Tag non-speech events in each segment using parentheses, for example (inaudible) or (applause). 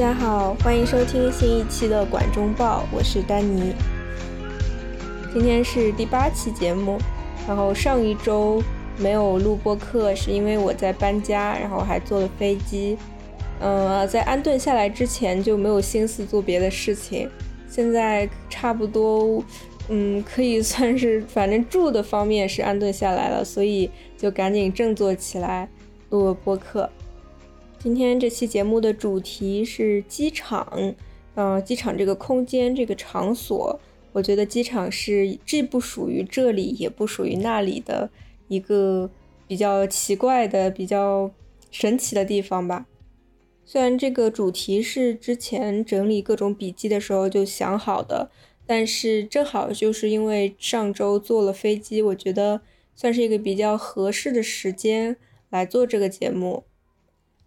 大家好，欢迎收听新一期的《管中报》，我是丹尼。今天是第八期节目，然后上一周没有录播课，是因为我在搬家，然后还坐了飞机。嗯，在安顿下来之前就没有心思做别的事情。现在差不多，嗯，可以算是反正住的方面是安顿下来了，所以就赶紧振作起来录了播课。今天这期节目的主题是机场，呃，机场这个空间这个场所，我觉得机场是既不属于这里，也不属于那里的一个比较奇怪的、比较神奇的地方吧。虽然这个主题是之前整理各种笔记的时候就想好的，但是正好就是因为上周坐了飞机，我觉得算是一个比较合适的时间来做这个节目。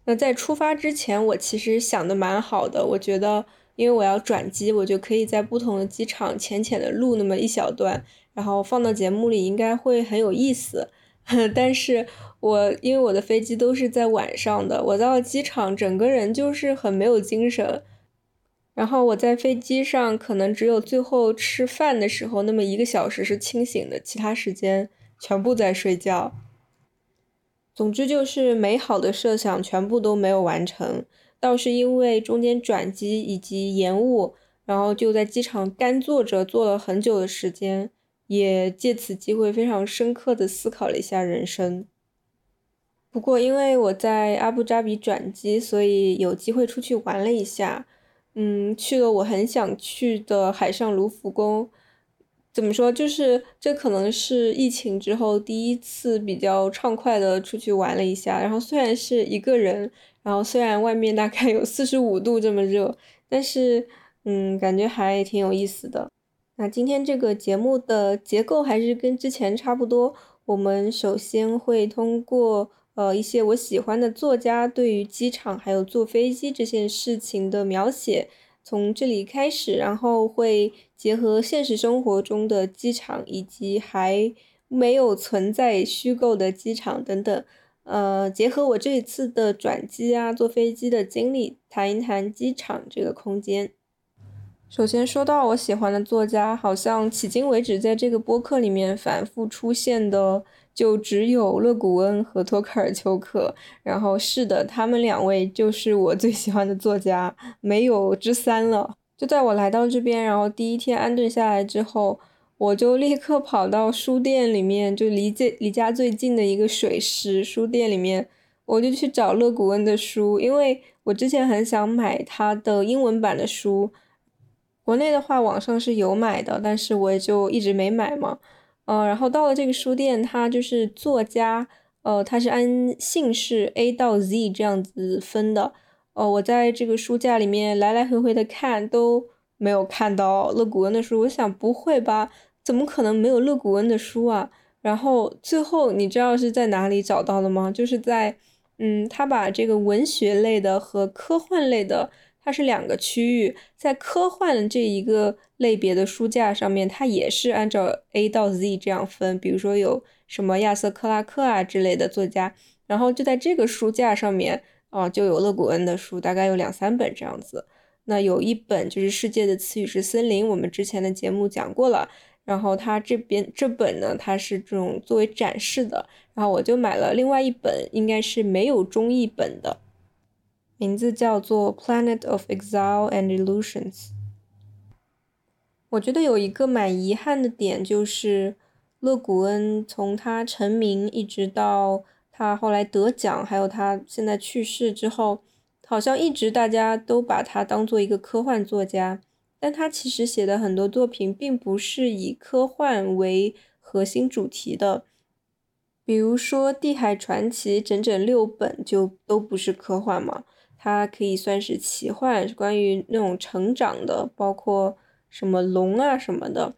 那在出发之前，我其实想的蛮好的。我觉得，因为我要转机，我就可以在不同的机场浅浅的录那么一小段，然后放到节目里，应该会很有意思。(laughs) 但是我因为我的飞机都是在晚上的，我到机场，整个人就是很没有精神。然后我在飞机上，可能只有最后吃饭的时候那么一个小时是清醒的，其他时间全部在睡觉。总之就是美好的设想全部都没有完成，倒是因为中间转机以及延误，然后就在机场干坐着坐了很久的时间，也借此机会非常深刻的思考了一下人生。不过因为我在阿布扎比转机，所以有机会出去玩了一下，嗯，去了我很想去的海上卢浮宫。怎么说？就是这可能是疫情之后第一次比较畅快的出去玩了一下。然后虽然是一个人，然后虽然外面大概有四十五度这么热，但是嗯，感觉还挺有意思的。那今天这个节目的结构还是跟之前差不多。我们首先会通过呃一些我喜欢的作家对于机场还有坐飞机这件事情的描写。从这里开始，然后会结合现实生活中的机场，以及还没有存在虚构的机场等等，呃，结合我这一次的转机啊，坐飞机的经历，谈一谈机场这个空间。首先说到我喜欢的作家，好像迄今为止在这个播客里面反复出现的。就只有勒古恩和托克尔丘克，然后是的，他们两位就是我最喜欢的作家，没有之三了。就在我来到这边，然后第一天安顿下来之后，我就立刻跑到书店里面，就离这离家最近的一个水师书店里面，我就去找勒古恩的书，因为我之前很想买他的英文版的书，国内的话网上是有买的，但是我也就一直没买嘛。呃，然后到了这个书店，它就是作家，呃，它是按姓氏 A 到 Z 这样子分的。哦，我在这个书架里面来来回回的看，都没有看到勒古恩的书。我想不会吧？怎么可能没有勒古恩的书啊？然后最后你知道是在哪里找到的吗？就是在，嗯，他把这个文学类的和科幻类的。它是两个区域，在科幻这一个类别的书架上面，它也是按照 A 到 Z 这样分。比如说有什么亚瑟克拉克啊之类的作家，然后就在这个书架上面，啊，就有勒古恩的书，大概有两三本这样子。那有一本就是《世界的词语是森林》，我们之前的节目讲过了。然后它这边这本呢，它是这种作为展示的。然后我就买了另外一本，应该是没有中译本的。名字叫做《Planet of Exile and Illusions》。我觉得有一个蛮遗憾的点，就是勒古恩从他成名一直到他后来得奖，还有他现在去世之后，好像一直大家都把他当做一个科幻作家，但他其实写的很多作品并不是以科幻为核心主题的，比如说《地海传奇》整整六本就都不是科幻嘛。它可以算是奇幻，关于那种成长的，包括什么龙啊什么的，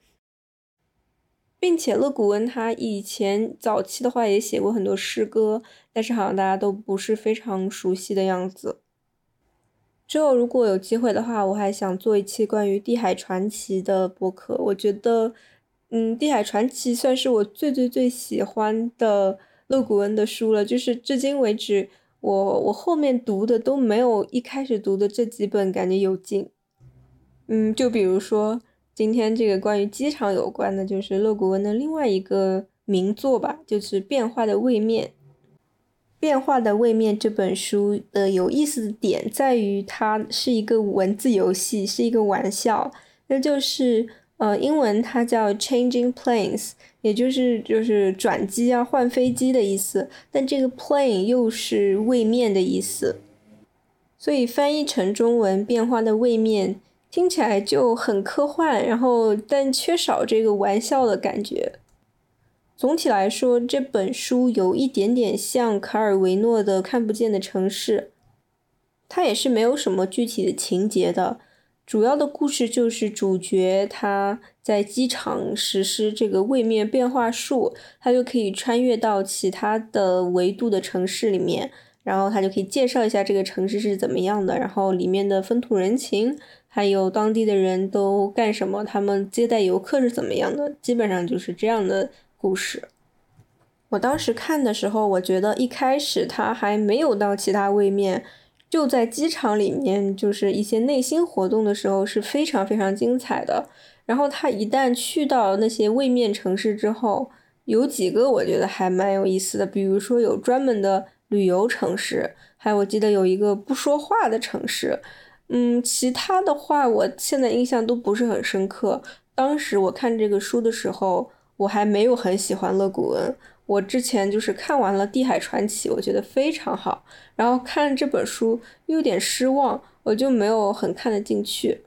并且勒古恩他以前早期的话也写过很多诗歌，但是好像大家都不是非常熟悉的样子。之后如果有机会的话，我还想做一期关于《地海传奇》的播客。我觉得，嗯，《地海传奇》算是我最最最喜欢的勒古恩的书了，就是至今为止。我我后面读的都没有一开始读的这几本感觉有劲。嗯，就比如说今天这个关于机场有关的，就是勒古文的另外一个名作吧，就是《变化的位面》。《变化的位面》这本书的有意思的点在于，它是一个文字游戏，是一个玩笑，那就是呃，英文它叫 “changing planes”，也就是就是转机啊、换飞机的意思。但这个 “plane” 又是位面的意思，所以翻译成中文“变化的位面”。听起来就很科幻，然后但缺少这个玩笑的感觉。总体来说，这本书有一点点像卡尔维诺的《看不见的城市》，它也是没有什么具体的情节的。主要的故事就是主角他在机场实施这个位面变化术，他就可以穿越到其他的维度的城市里面，然后他就可以介绍一下这个城市是怎么样的，然后里面的风土人情。还有当地的人都干什么？他们接待游客是怎么样的？基本上就是这样的故事。我当时看的时候，我觉得一开始他还没有到其他位面，就在机场里面，就是一些内心活动的时候是非常非常精彩的。然后他一旦去到那些位面城市之后，有几个我觉得还蛮有意思的，比如说有专门的旅游城市，还有我记得有一个不说话的城市。嗯，其他的话，我现在印象都不是很深刻。当时我看这个书的时候，我还没有很喜欢勒古恩。我之前就是看完了《地海传奇》，我觉得非常好，然后看这本书又有点失望，我就没有很看得进去。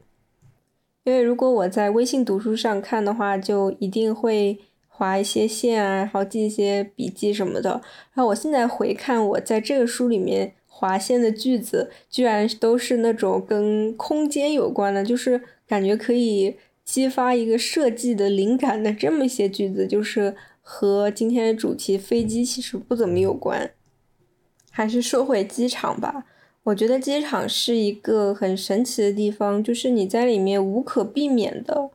因为如果我在微信读书上看的话，就一定会划一些线啊，然后记一些笔记什么的。然后我现在回看，我在这个书里面。划线的句子居然都是那种跟空间有关的，就是感觉可以激发一个设计的灵感的这么一些句子，就是和今天的主题飞机其实不怎么有关。还是说回机场吧，我觉得机场是一个很神奇的地方，就是你在里面无可避免的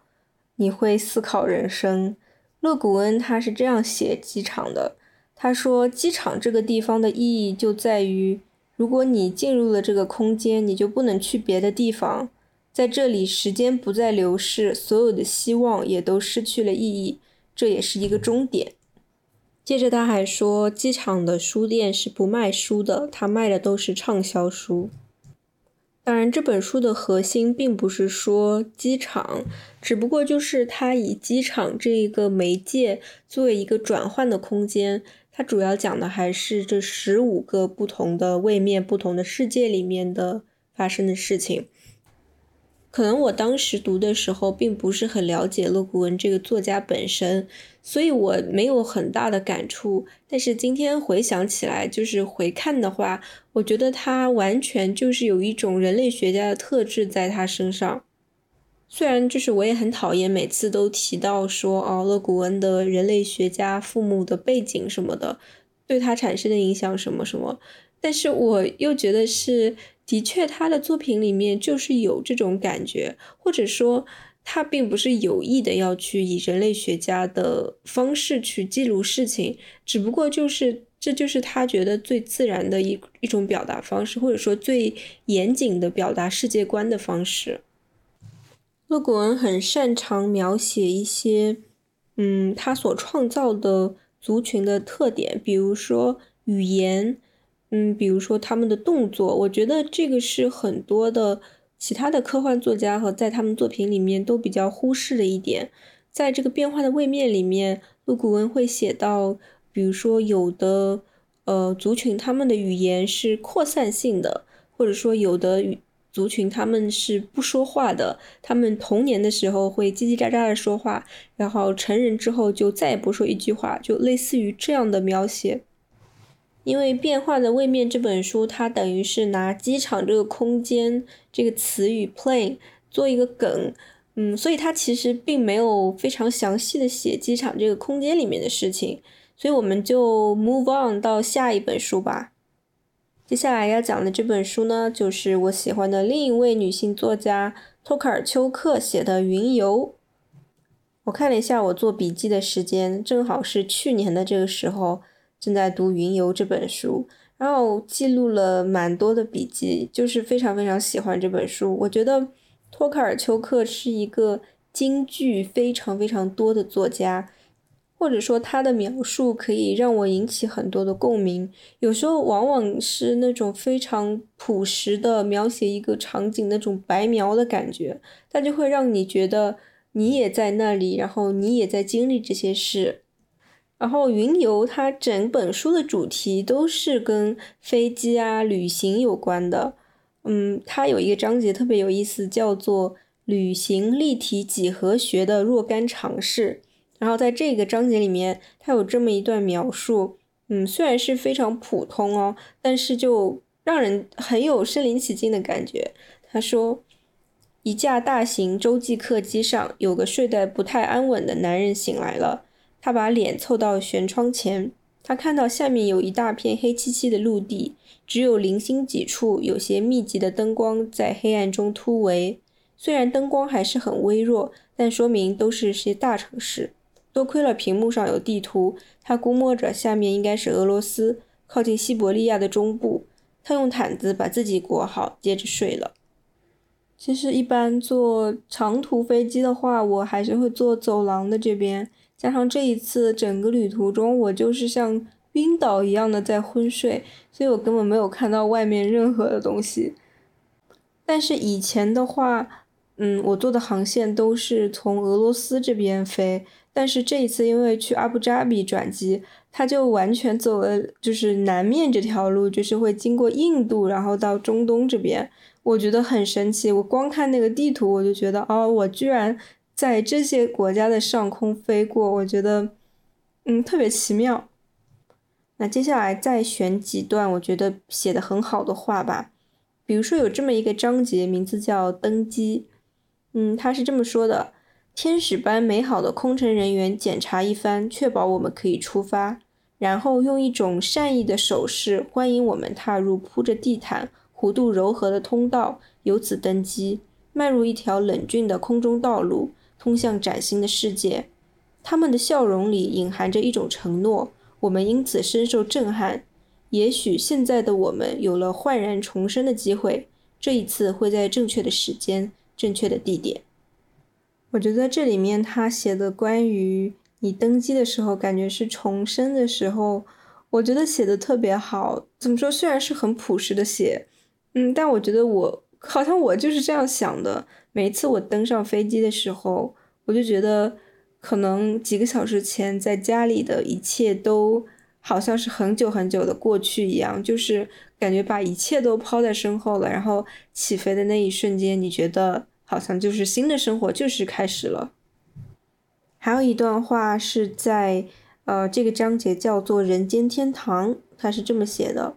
你会思考人生。勒古恩他是这样写机场的，他说机场这个地方的意义就在于。如果你进入了这个空间，你就不能去别的地方。在这里，时间不再流逝，所有的希望也都失去了意义，这也是一个终点。接着他还说，机场的书店是不卖书的，他卖的都是畅销书。当然，这本书的核心并不是说机场，只不过就是他以机场这一个媒介作为一个转换的空间。它主要讲的还是这十五个不同的位面、不同的世界里面的发生的事情。可能我当时读的时候并不是很了解勒古文这个作家本身，所以我没有很大的感触。但是今天回想起来，就是回看的话，我觉得他完全就是有一种人类学家的特质在他身上。虽然就是我也很讨厌每次都提到说哦，勒古恩的人类学家父母的背景什么的，对他产生的影响什么什么，但是我又觉得是的确他的作品里面就是有这种感觉，或者说他并不是有意的要去以人类学家的方式去记录事情，只不过就是这就是他觉得最自然的一一种表达方式，或者说最严谨的表达世界观的方式。勒古恩很擅长描写一些，嗯，他所创造的族群的特点，比如说语言，嗯，比如说他们的动作。我觉得这个是很多的其他的科幻作家和在他们作品里面都比较忽视的一点。在这个变化的位面里面，勒古恩会写到，比如说有的呃族群他们的语言是扩散性的，或者说有的语。族群他们是不说话的，他们童年的时候会叽叽喳喳的说话，然后成人之后就再也不说一句话，就类似于这样的描写。因为《变化的位面》这本书，它等于是拿机场这个空间这个词语 “plane” 做一个梗，嗯，所以它其实并没有非常详细的写机场这个空间里面的事情，所以我们就 move on 到下一本书吧。接下来要讲的这本书呢，就是我喜欢的另一位女性作家托卡尔丘克写的《云游》。我看了一下我做笔记的时间，正好是去年的这个时候，正在读《云游》这本书。然后记录了蛮多的笔记，就是非常非常喜欢这本书。我觉得托卡尔丘克是一个金句非常非常多的作家，或者说他的描述可以让我引起很多的共鸣。有时候往往是那种非常朴实的描写一个场景那种白描的感觉，它就会让你觉得你也在那里，然后你也在经历这些事。然后云游它整本书的主题都是跟飞机啊、旅行有关的。嗯，它有一个章节特别有意思，叫做“旅行立体几何学的若干尝试”。然后在这个章节里面，他有这么一段描述。嗯，虽然是非常普通哦，但是就让人很有身临其境的感觉。他说，一架大型洲际客机上，有个睡得不太安稳的男人醒来了。他把脸凑到舷窗前，他看到下面有一大片黑漆漆的陆地，只有零星几处有些密集的灯光在黑暗中突围。虽然灯光还是很微弱，但说明都是些大城市。多亏了屏幕上有地图，他估摸着下面应该是俄罗斯，靠近西伯利亚的中部。他用毯子把自己裹好，接着睡了。其实，一般坐长途飞机的话，我还是会坐走廊的这边。加上这一次整个旅途中，我就是像晕倒一样的在昏睡，所以我根本没有看到外面任何的东西。但是以前的话，嗯，我坐的航线都是从俄罗斯这边飞，但是这一次因为去阿布扎比转机，他就完全走了就是南面这条路，就是会经过印度，然后到中东这边，我觉得很神奇。我光看那个地图，我就觉得哦，我居然。在这些国家的上空飞过，我觉得，嗯，特别奇妙。那接下来再选几段我觉得写的很好的话吧，比如说有这么一个章节，名字叫“登机”。嗯，他是这么说的：天使般美好的空乘人员检查一番，确保我们可以出发，然后用一种善意的手势欢迎我们踏入铺着地毯、弧度柔和的通道，由此登机，迈入一条冷峻的空中道路。通向崭新的世界，他们的笑容里隐含着一种承诺，我们因此深受震撼。也许现在的我们有了焕然重生的机会，这一次会在正确的时间、正确的地点。我觉得这里面他写的关于你登机的时候，感觉是重生的时候，我觉得写的特别好。怎么说？虽然是很朴实的写，嗯，但我觉得我好像我就是这样想的。每一次我登上飞机的时候，我就觉得，可能几个小时前在家里的一切都好像是很久很久的过去一样，就是感觉把一切都抛在身后了。然后起飞的那一瞬间，你觉得好像就是新的生活就是开始了。还有一段话是在呃这个章节叫做“人间天堂”，他是这么写的：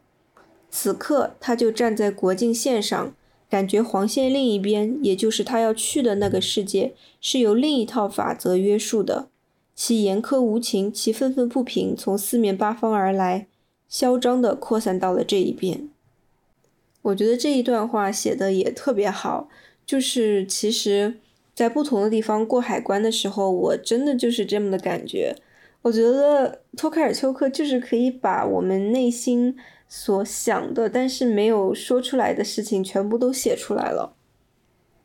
此刻他就站在国境线上。感觉黄线另一边，也就是他要去的那个世界，是由另一套法则约束的。其严苛无情，其愤愤不平，从四面八方而来，嚣张地扩散到了这一边。我觉得这一段话写的也特别好，就是其实，在不同的地方过海关的时候，我真的就是这么的感觉。我觉得托卡尔丘克就是可以把我们内心。所想的，但是没有说出来的事情，全部都写出来了。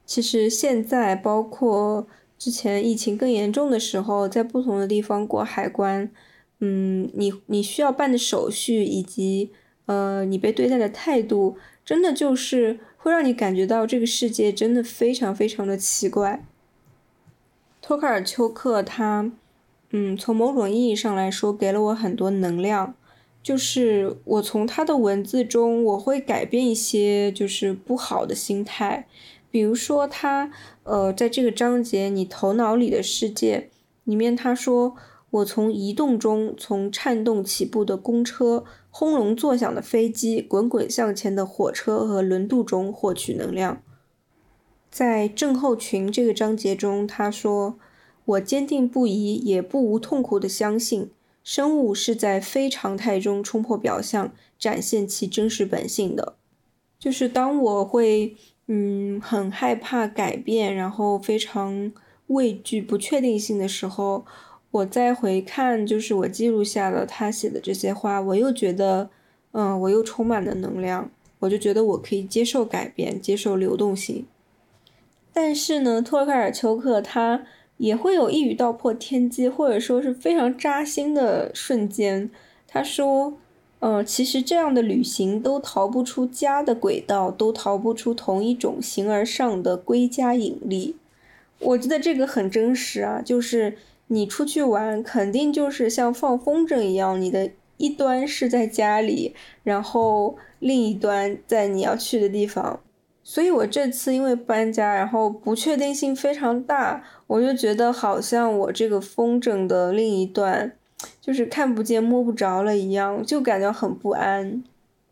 其实现在，包括之前疫情更严重的时候，在不同的地方过海关，嗯，你你需要办的手续，以及呃，你被对待的态度，真的就是会让你感觉到这个世界真的非常非常的奇怪。托卡尔丘克他，嗯，从某种意义上来说，给了我很多能量。就是我从他的文字中，我会改变一些就是不好的心态，比如说他，呃，在这个章节你头脑里的世界里面，他说我从移动中，从颤动起步的公车、轰隆作响的飞机、滚滚向前的火车和轮渡中获取能量。在症候群这个章节中，他说我坚定不移，也不无痛苦的相信。生物是在非常态中冲破表象，展现其真实本性的。就是当我会，嗯，很害怕改变，然后非常畏惧不确定性的时候，我再回看，就是我记录下了他写的这些话，我又觉得嗯，我又充满了能量，我就觉得我可以接受改变，接受流动性。但是呢，托克尔丘克他也会有一语道破天机，或者说是非常扎心的瞬间。他说：“嗯，其实这样的旅行都逃不出家的轨道，都逃不出同一种形而上的归家引力。”我觉得这个很真实啊，就是你出去玩，肯定就是像放风筝一样，你的一端是在家里，然后另一端在你要去的地方。所以我这次因为搬家，然后不确定性非常大，我就觉得好像我这个风筝的另一端，就是看不见摸不着了一样，就感觉很不安。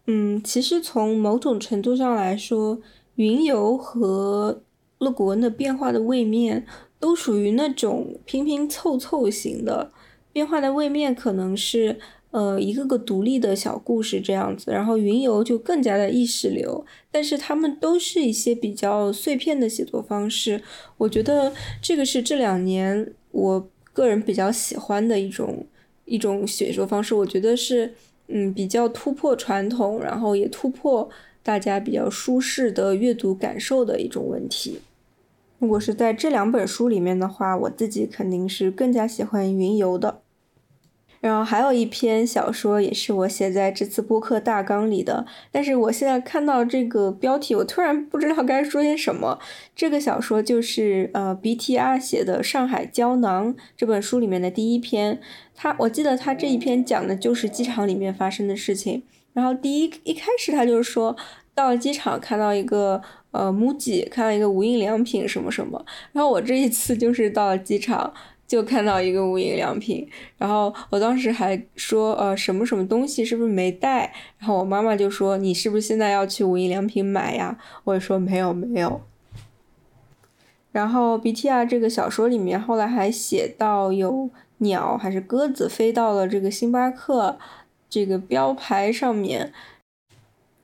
嗯，其实从某种程度上来说，云游和乐谷恩的变化的位面都属于那种拼拼凑凑型的，变化的位面可能是。呃，一个个独立的小故事这样子，然后云游就更加的意识流，但是他们都是一些比较碎片的写作方式。我觉得这个是这两年我个人比较喜欢的一种一种写作方式。我觉得是嗯比较突破传统，然后也突破大家比较舒适的阅读感受的一种问题。如果是在这两本书里面的话，我自己肯定是更加喜欢云游的。然后还有一篇小说，也是我写在这次播客大纲里的。但是我现在看到这个标题，我突然不知道该说些什么。这个小说就是呃 BTR 写的《上海胶囊》这本书里面的第一篇。他我记得他这一篇讲的就是机场里面发生的事情。然后第一一开始他就是说到了机场看到一个呃 MUJI，看到一个无印良品什么什么。然后我这一次就是到了机场。就看到一个无印良品，然后我当时还说，呃，什么什么东西是不是没带？然后我妈妈就说，你是不是现在要去无印良品买呀？我说没有没有。然后 B T R 这个小说里面后来还写到有鸟还是鸽子飞到了这个星巴克这个标牌上面。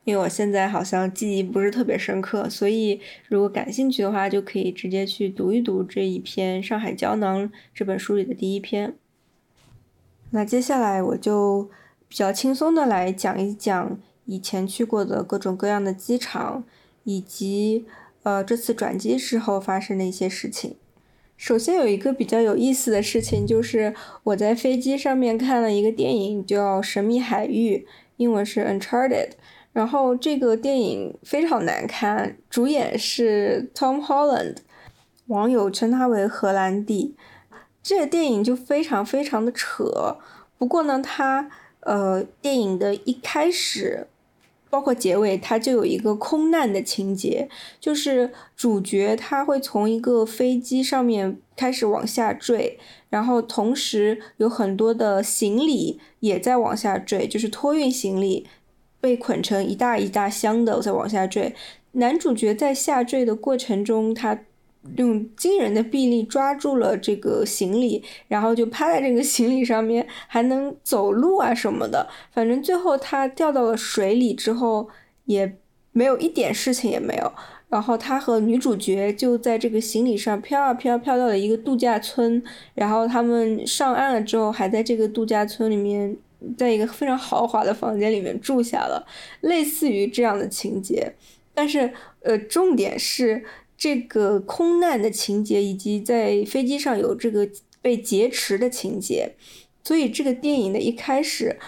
因为我现在好像记忆不是特别深刻，所以如果感兴趣的话，就可以直接去读一读这一篇《上海胶囊》这本书里的第一篇。那接下来我就比较轻松的来讲一讲以前去过的各种各样的机场，以及呃这次转机时候发生的一些事情。首先有一个比较有意思的事情，就是我在飞机上面看了一个电影，叫《神秘海域》，英文是 Uncharted。然后这个电影非常难看，主演是 Tom Holland，网友称他为荷兰弟。这个电影就非常非常的扯。不过呢，它呃电影的一开始，包括结尾，它就有一个空难的情节，就是主角他会从一个飞机上面开始往下坠，然后同时有很多的行李也在往下坠，就是托运行李。被捆成一大一大箱的在往下坠，男主角在下坠的过程中，他用惊人的臂力抓住了这个行李，然后就趴在这个行李上面，还能走路啊什么的。反正最后他掉到了水里之后，也没有一点事情也没有。然后他和女主角就在这个行李上飘啊飘，飘到了一个度假村。然后他们上岸了之后，还在这个度假村里面。在一个非常豪华的房间里面住下了，类似于这样的情节，但是呃，重点是这个空难的情节，以及在飞机上有这个被劫持的情节，所以这个电影的一开始，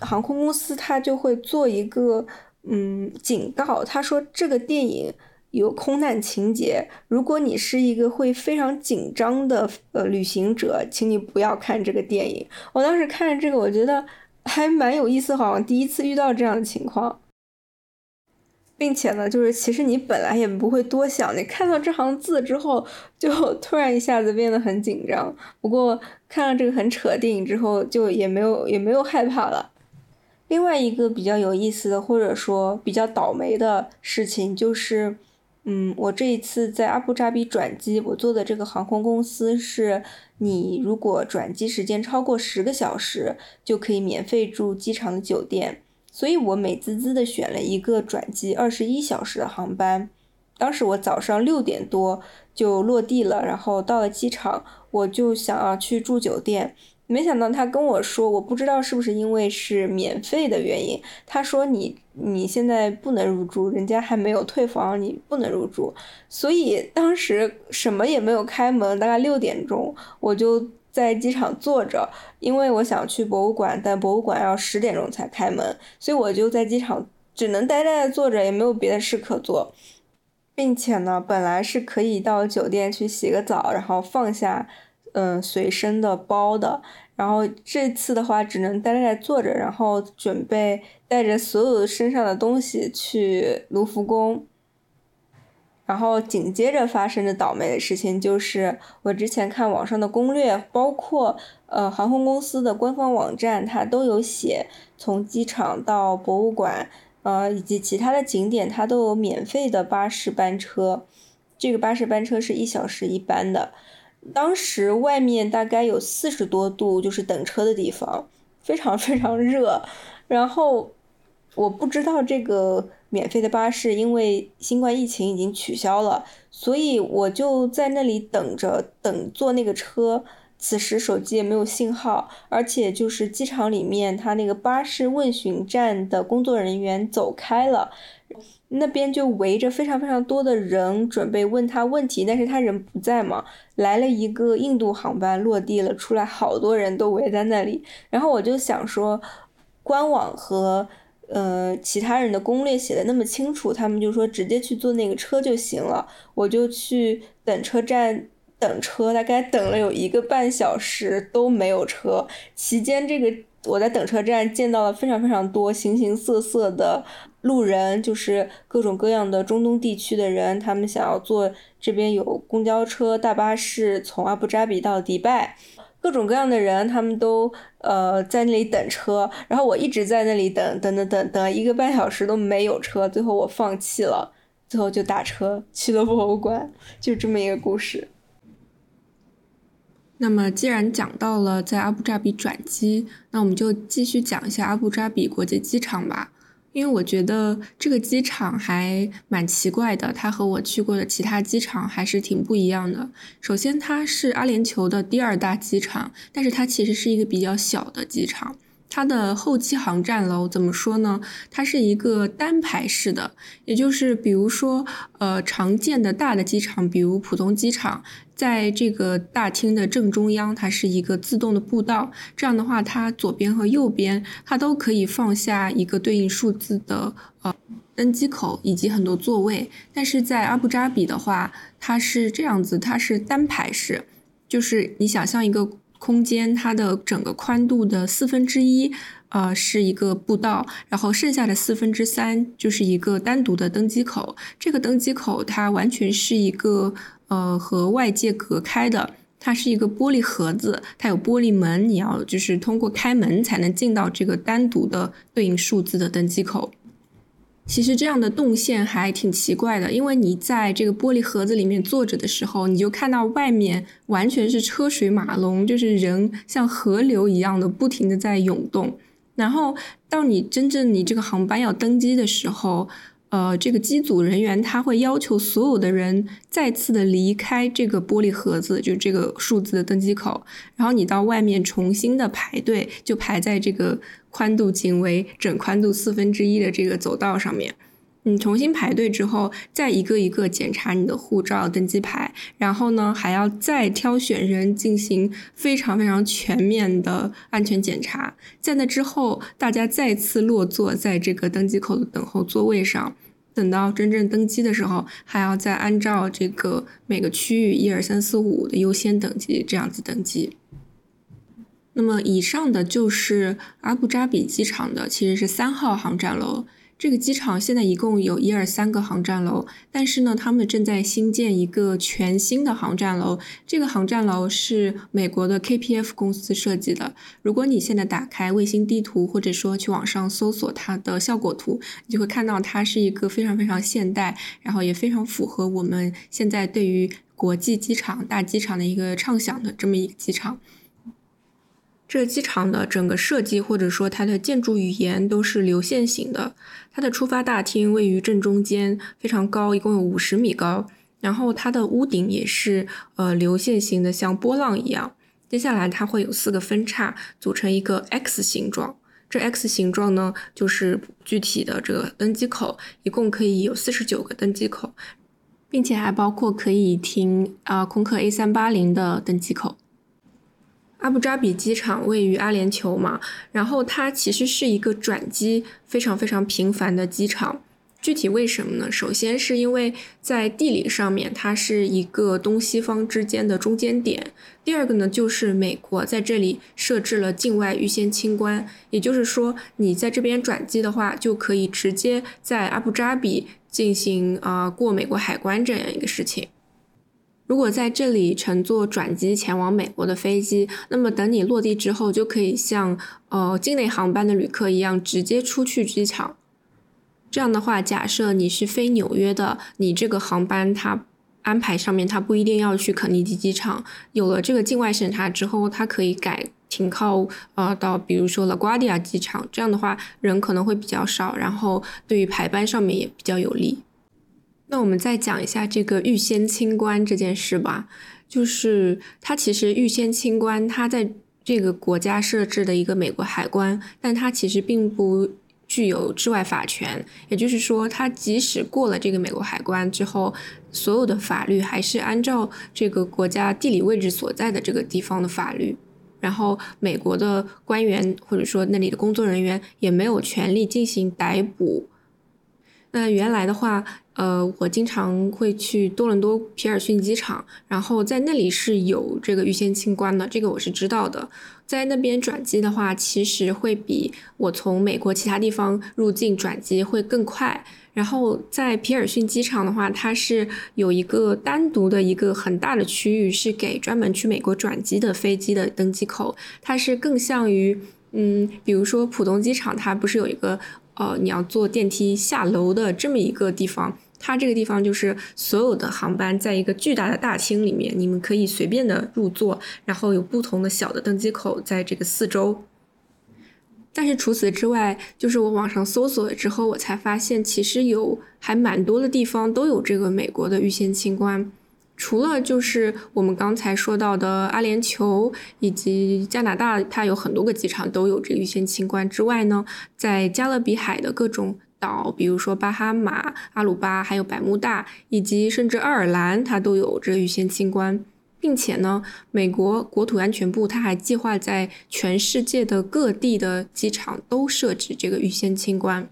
航空公司它就会做一个嗯警告，他说这个电影。有空难情节，如果你是一个会非常紧张的呃旅行者，请你不要看这个电影。我当时看着这个，我觉得还蛮有意思，好像第一次遇到这样的情况，并且呢，就是其实你本来也不会多想，你看到这行字之后，就 (laughs) 突然一下子变得很紧张。不过看了这个很扯的电影之后，就也没有也没有害怕了。另外一个比较有意思的，或者说比较倒霉的事情就是。嗯，我这一次在阿布扎比转机，我坐的这个航空公司是，你如果转机时间超过十个小时，就可以免费住机场的酒店。所以我美滋滋的选了一个转机二十一小时的航班。当时我早上六点多就落地了，然后到了机场，我就想要去住酒店。没想到他跟我说，我不知道是不是因为是免费的原因，他说你你现在不能入住，人家还没有退房，你不能入住。所以当时什么也没有开门，大概六点钟，我就在机场坐着，因为我想去博物馆，但博物馆要十点钟才开门，所以我就在机场只能呆呆的坐着，也没有别的事可做，并且呢，本来是可以到酒店去洗个澡，然后放下嗯随身的包的。然后这次的话，只能呆呆坐着，然后准备带着所有身上的东西去卢浮宫。然后紧接着发生的倒霉的事情就是，我之前看网上的攻略，包括呃航空公司的官方网站，它都有写，从机场到博物馆，呃以及其他的景点，它都有免费的巴士班车。这个巴士班车是一小时一班的。当时外面大概有四十多度，就是等车的地方，非常非常热。然后我不知道这个免费的巴士因为新冠疫情已经取消了，所以我就在那里等着等坐那个车。此时手机也没有信号，而且就是机场里面，他那个巴士问询站的工作人员走开了。那边就围着非常非常多的人，准备问他问题，但是他人不在嘛。来了一个印度航班落地了，出来好多人都围在那里。然后我就想说，官网和呃其他人的攻略写的那么清楚，他们就说直接去坐那个车就行了。我就去等车站等车，大概等了有一个半小时都没有车。期间这个我在等车站见到了非常非常多形形色色的。路人就是各种各样的中东地区的人，他们想要坐这边有公交车、大巴士从阿布扎比到迪拜，各种各样的人，他们都呃在那里等车，然后我一直在那里等，等等等等一个半小时都没有车，最后我放弃了，最后就打车去了博物馆，就这么一个故事。那么既然讲到了在阿布扎比转机，那我们就继续讲一下阿布扎比国际机场吧。因为我觉得这个机场还蛮奇怪的，它和我去过的其他机场还是挺不一样的。首先，它是阿联酋的第二大机场，但是它其实是一个比较小的机场。它的后期航站楼怎么说呢？它是一个单排式的，也就是比如说，呃，常见的大的机场，比如浦东机场，在这个大厅的正中央，它是一个自动的步道。这样的话，它左边和右边它都可以放下一个对应数字的呃登机口以及很多座位。但是在阿布扎比的话，它是这样子，它是单排式，就是你想象一个。空间它的整个宽度的四分之一，呃，是一个步道，然后剩下的四分之三就是一个单独的登机口。这个登机口它完全是一个呃和外界隔开的，它是一个玻璃盒子，它有玻璃门，你要就是通过开门才能进到这个单独的对应数字的登机口。其实这样的动线还挺奇怪的，因为你在这个玻璃盒子里面坐着的时候，你就看到外面完全是车水马龙，就是人像河流一样的不停的在涌动。然后到你真正你这个航班要登机的时候。呃，这个机组人员他会要求所有的人再次的离开这个玻璃盒子，就这个数字的登机口，然后你到外面重新的排队，就排在这个宽度仅为整宽度四分之一的这个走道上面。你重新排队之后，再一个一个检查你的护照、登机牌，然后呢还要再挑选人进行非常非常全面的安全检查。在那之后，大家再次落座在这个登机口的等候座位上。等到真正登机的时候，还要再按照这个每个区域一二三四五的优先等级这样子登机。那么以上的就是阿布扎比机场的，其实是三号航站楼。这个机场现在一共有一二三个航站楼，但是呢，他们正在新建一个全新的航站楼。这个航站楼是美国的 KPF 公司设计的。如果你现在打开卫星地图，或者说去网上搜索它的效果图，你就会看到它是一个非常非常现代，然后也非常符合我们现在对于国际机场、大机场的一个畅想的这么一个机场。这个机场的整个设计或者说它的建筑语言都是流线型的。它的出发大厅位于正中间，非常高，一共有五十米高。然后它的屋顶也是呃流线型的，像波浪一样。接下来它会有四个分叉组成一个 X 形状。这 X 形状呢，就是具体的这个登机口，一共可以有四十九个登机口，并且还包括可以停啊空客 A 三八零的登机口。阿布扎比机场位于阿联酋嘛，然后它其实是一个转机非常非常频繁的机场。具体为什么呢？首先是因为在地理上面，它是一个东西方之间的中间点。第二个呢，就是美国在这里设置了境外预先清关，也就是说，你在这边转机的话，就可以直接在阿布扎比进行啊过美国海关这样一个事情。如果在这里乘坐转机前往美国的飞机，那么等你落地之后，就可以像呃境内航班的旅客一样，直接出去机场。这样的话，假设你是飞纽约的，你这个航班它安排上面它不一定要去肯尼迪机场。有了这个境外审查之后，它可以改停靠呃到比如说拉瓜迪亚机场。这样的话，人可能会比较少，然后对于排班上面也比较有利。那我们再讲一下这个预先清关这件事吧，就是它其实预先清关，它在这个国家设置的一个美国海关，但它其实并不。具有治外法权，也就是说，他即使过了这个美国海关之后，所有的法律还是按照这个国家地理位置所在的这个地方的法律。然后，美国的官员或者说那里的工作人员也没有权利进行逮捕。那原来的话，呃，我经常会去多伦多皮尔逊机场，然后在那里是有这个预先清关的，这个我是知道的。在那边转机的话，其实会比我从美国其他地方入境转机会更快。然后在皮尔逊机场的话，它是有一个单独的一个很大的区域，是给专门去美国转机的飞机的登机口。它是更像于，嗯，比如说浦东机场，它不是有一个。呃，你要坐电梯下楼的这么一个地方，它这个地方就是所有的航班在一个巨大的大厅里面，你们可以随便的入座，然后有不同的小的登机口在这个四周。但是除此之外，就是我网上搜索了之后，我才发现其实有还蛮多的地方都有这个美国的预先清关。除了就是我们刚才说到的阿联酋以及加拿大，它有很多个机场都有这个预先清关之外呢，在加勒比海的各种岛，比如说巴哈马、阿鲁巴，还有百慕大，以及甚至爱尔兰，它都有这预先清关，并且呢，美国国土安全部它还计划在全世界的各地的机场都设置这个预先清关。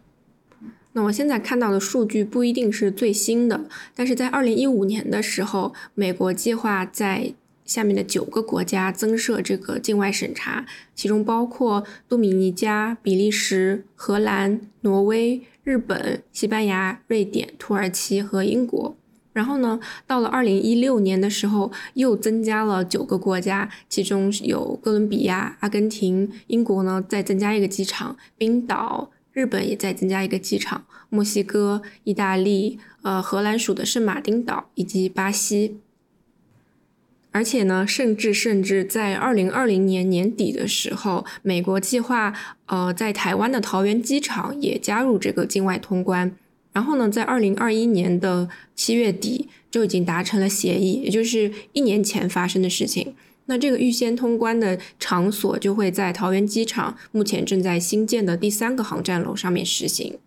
那我现在看到的数据不一定是最新的，但是在二零一五年的时候，美国计划在下面的九个国家增设这个境外审查，其中包括多米尼加、比利时、荷兰、挪威、日本、西班牙、瑞典、土耳其和英国。然后呢，到了二零一六年的时候，又增加了九个国家，其中有哥伦比亚、阿根廷、英国呢，再增加一个机场，冰岛。日本也在增加一个机场，墨西哥、意大利、呃荷兰属的圣马丁岛以及巴西，而且呢，甚至甚至在二零二零年年底的时候，美国计划呃在台湾的桃园机场也加入这个境外通关，然后呢，在二零二一年的七月底就已经达成了协议，也就是一年前发生的事情。那这个预先通关的场所就会在桃园机场目前正在新建的第三个航站楼上面实行。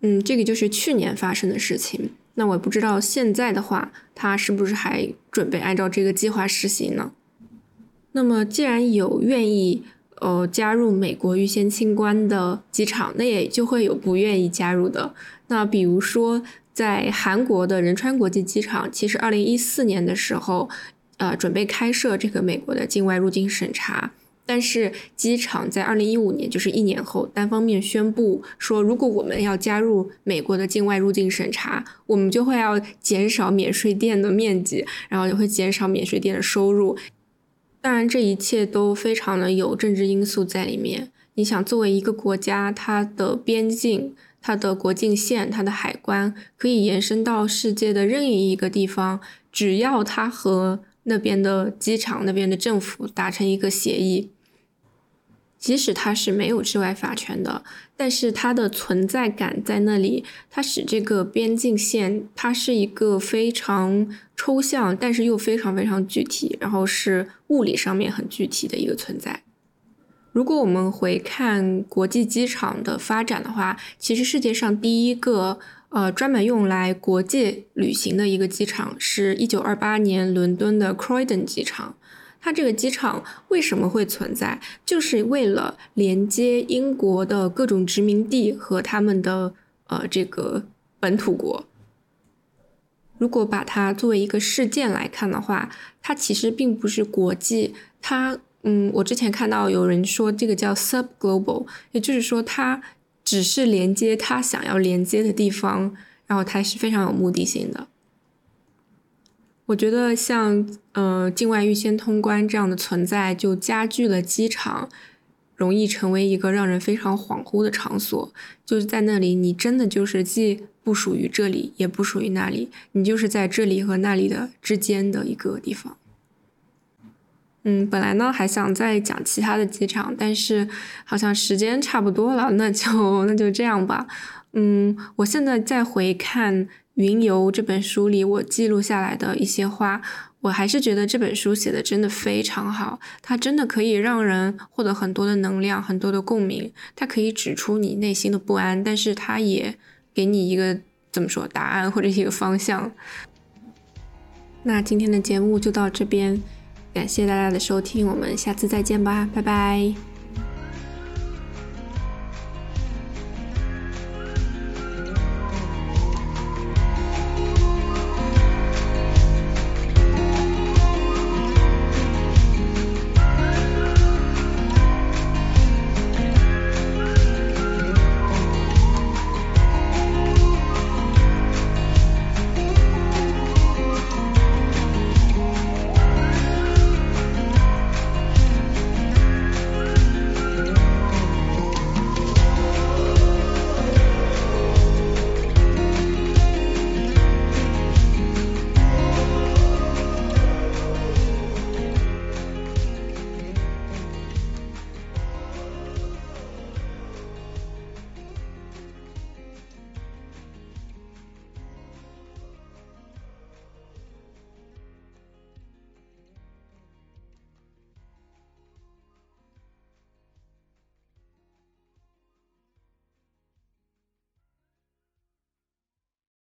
嗯，这个就是去年发生的事情。那我不知道现在的话，它是不是还准备按照这个计划实行呢？那么既然有愿意呃加入美国预先清关的机场，那也就会有不愿意加入的。那比如说在韩国的仁川国际机场，其实二零一四年的时候。呃，准备开设这个美国的境外入境审查，但是机场在二零一五年，就是一年后，单方面宣布说，如果我们要加入美国的境外入境审查，我们就会要减少免税店的面积，然后也会减少免税店的收入。当然，这一切都非常的有政治因素在里面。你想，作为一个国家，它的边境、它的国境线、它的海关可以延伸到世界的任意一个地方，只要它和那边的机场那边的政府达成一个协议，即使它是没有治外法权的，但是它的存在感在那里，它使这个边境线它是一个非常抽象，但是又非常非常具体，然后是物理上面很具体的一个存在。如果我们回看国际机场的发展的话，其实世界上第一个呃专门用来国际旅行的一个机场是一九二八年伦敦的 Croydon 机场。它这个机场为什么会存在？就是为了连接英国的各种殖民地和他们的呃这个本土国。如果把它作为一个事件来看的话，它其实并不是国际。它嗯，我之前看到有人说这个叫 sub global，也就是说它只是连接它想要连接的地方，然后它是非常有目的性的。我觉得像呃境外预先通关这样的存在，就加剧了机场容易成为一个让人非常恍惚的场所。就是在那里，你真的就是既不属于这里，也不属于那里，你就是在这里和那里的之间的一个地方。嗯，本来呢还想再讲其他的机场，但是好像时间差不多了，那就那就这样吧。嗯，我现在再回看。《云游》这本书里，我记录下来的一些话，我还是觉得这本书写的真的非常好。它真的可以让人获得很多的能量，很多的共鸣。它可以指出你内心的不安，但是它也给你一个怎么说答案或者一个方向。那今天的节目就到这边，感谢大家的收听，我们下次再见吧，拜拜。